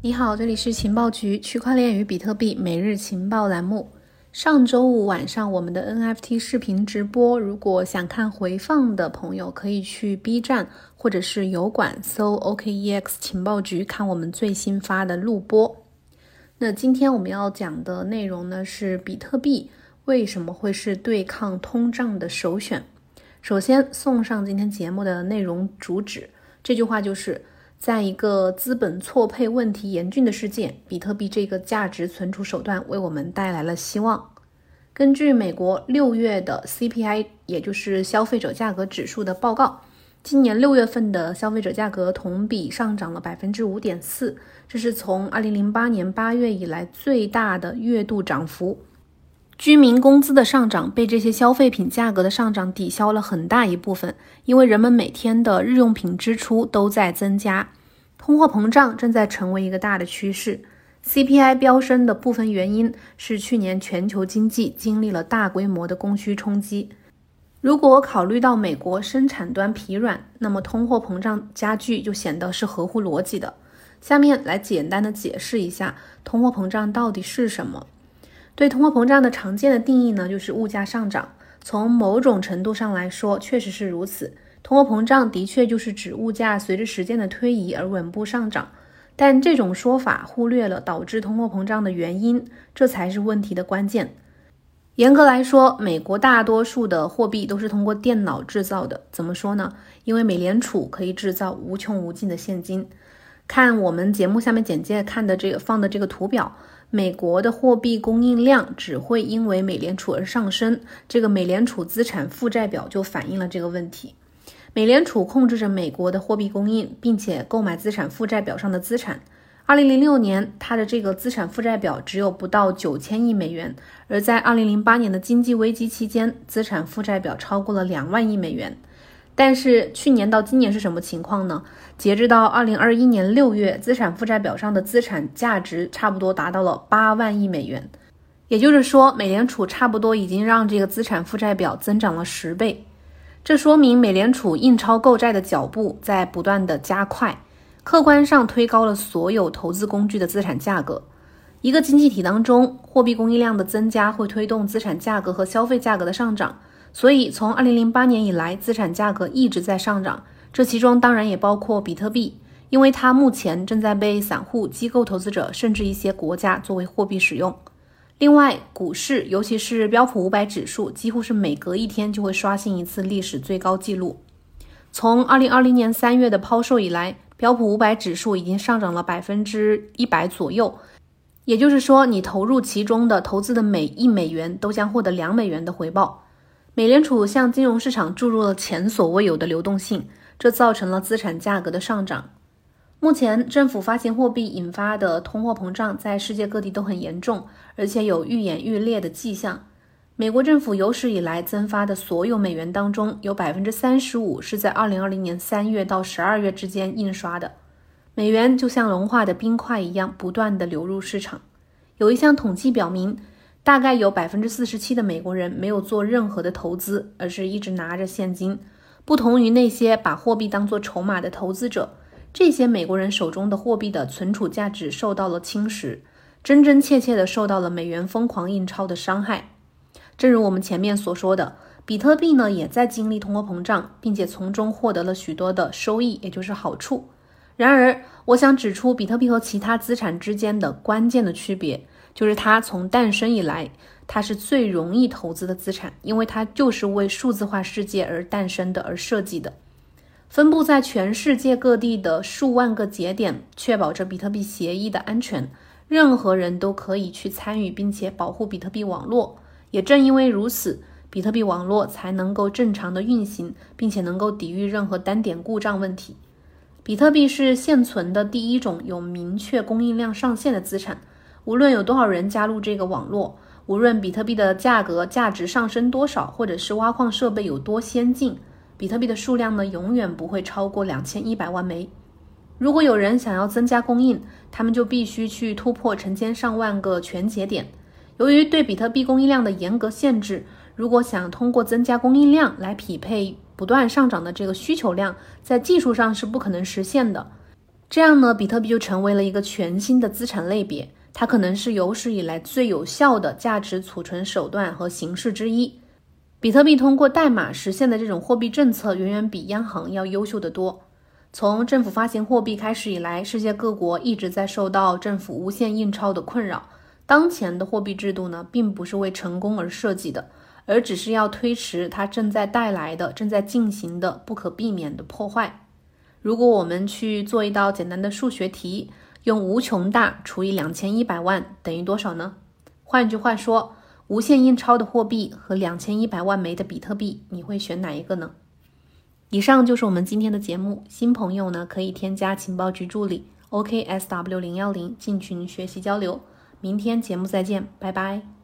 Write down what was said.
你好，这里是情报局区块链与比特币每日情报栏目。上周五晚上我们的 NFT 视频直播，如果想看回放的朋友，可以去 B 站或者是油管搜 OKEX 情报局看我们最新发的录播。那今天我们要讲的内容呢是比特币为什么会是对抗通胀的首选。首先送上今天节目的内容主旨，这句话就是。在一个资本错配问题严峻的世界，比特币这个价值存储手段为我们带来了希望。根据美国六月的 CPI，也就是消费者价格指数的报告，今年六月份的消费者价格同比上涨了百分之五点四，这是从二零零八年八月以来最大的月度涨幅。居民工资的上涨被这些消费品价格的上涨抵消了很大一部分，因为人们每天的日用品支出都在增加，通货膨胀正在成为一个大的趋势。CPI 飙升的部分原因是去年全球经济经历了大规模的供需冲击。如果考虑到美国生产端疲软，那么通货膨胀加剧就显得是合乎逻辑的。下面来简单的解释一下通货膨胀到底是什么。对通货膨胀的常见的定义呢，就是物价上涨。从某种程度上来说，确实是如此。通货膨胀的确就是指物价随着时间的推移而稳步上涨。但这种说法忽略了导致通货膨胀的原因，这才是问题的关键。严格来说，美国大多数的货币都是通过电脑制造的。怎么说呢？因为美联储可以制造无穷无尽的现金。看我们节目下面简介看的这个放的这个图表。美国的货币供应量只会因为美联储而上升，这个美联储资产负债表就反映了这个问题。美联储控制着美国的货币供应，并且购买资产负债表上的资产。二零零六年，它的这个资产负债表只有不到九千亿美元，而在二零零八年的经济危机期间，资产负债表超过了两万亿美元。但是去年到今年是什么情况呢？截至到二零二一年六月，资产负债表上的资产价值差不多达到了八万亿美元，也就是说，美联储差不多已经让这个资产负债表增长了十倍。这说明美联储印钞购债的脚步在不断的加快，客观上推高了所有投资工具的资产价格。一个经济体当中，货币供应量的增加会推动资产价格和消费价格的上涨。所以，从二零零八年以来，资产价格一直在上涨。这其中当然也包括比特币，因为它目前正在被散户、机构投资者甚至一些国家作为货币使用。另外，股市，尤其是标普五百指数，几乎是每隔一天就会刷新一次历史最高纪录。从二零二零年三月的抛售以来，标普五百指数已经上涨了百分之一百左右。也就是说，你投入其中的投资的每一美元都将获得两美元的回报。美联储向金融市场注入了前所未有的流动性，这造成了资产价格的上涨。目前，政府发行货币引发的通货膨胀在世界各地都很严重，而且有愈演愈烈的迹象。美国政府有史以来增发的所有美元当中，有百分之三十五是在二零二零年三月到十二月之间印刷的。美元就像融化的冰块一样，不断的流入市场。有一项统计表明。大概有百分之四十七的美国人没有做任何的投资，而是一直拿着现金。不同于那些把货币当作筹码的投资者，这些美国人手中的货币的存储价值受到了侵蚀，真真切切的受到了美元疯狂印钞的伤害。正如我们前面所说的，比特币呢也在经历通货膨胀，并且从中获得了许多的收益，也就是好处。然而，我想指出比特币和其他资产之间的关键的区别。就是它从诞生以来，它是最容易投资的资产，因为它就是为数字化世界而诞生的，而设计的。分布在全世界各地的数万个节点，确保着比特币协议的安全。任何人都可以去参与，并且保护比特币网络。也正因为如此，比特币网络才能够正常的运行，并且能够抵御任何单点故障问题。比特币是现存的第一种有明确供应量上限的资产。无论有多少人加入这个网络，无论比特币的价格价值上升多少，或者是挖矿设备有多先进，比特币的数量呢，永远不会超过两千一百万枚。如果有人想要增加供应，他们就必须去突破成千上万个全节点。由于对比特币供应量的严格限制，如果想通过增加供应量来匹配不断上涨的这个需求量，在技术上是不可能实现的。这样呢，比特币就成为了一个全新的资产类别，它可能是有史以来最有效的价值储存手段和形式之一。比特币通过代码实现的这种货币政策，远远比央行要优秀得多。从政府发行货币开始以来，世界各国一直在受到政府无限印钞的困扰。当前的货币制度呢，并不是为成功而设计的，而只是要推迟它正在带来的、正在进行的不可避免的破坏。如果我们去做一道简单的数学题，用无穷大除以两千一百万等于多少呢？换句话说，无限印钞的货币和两千一百万枚的比特币，你会选哪一个呢？以上就是我们今天的节目。新朋友呢，可以添加情报局助理 OKSW 零幺零进群学习交流。明天节目再见，拜拜。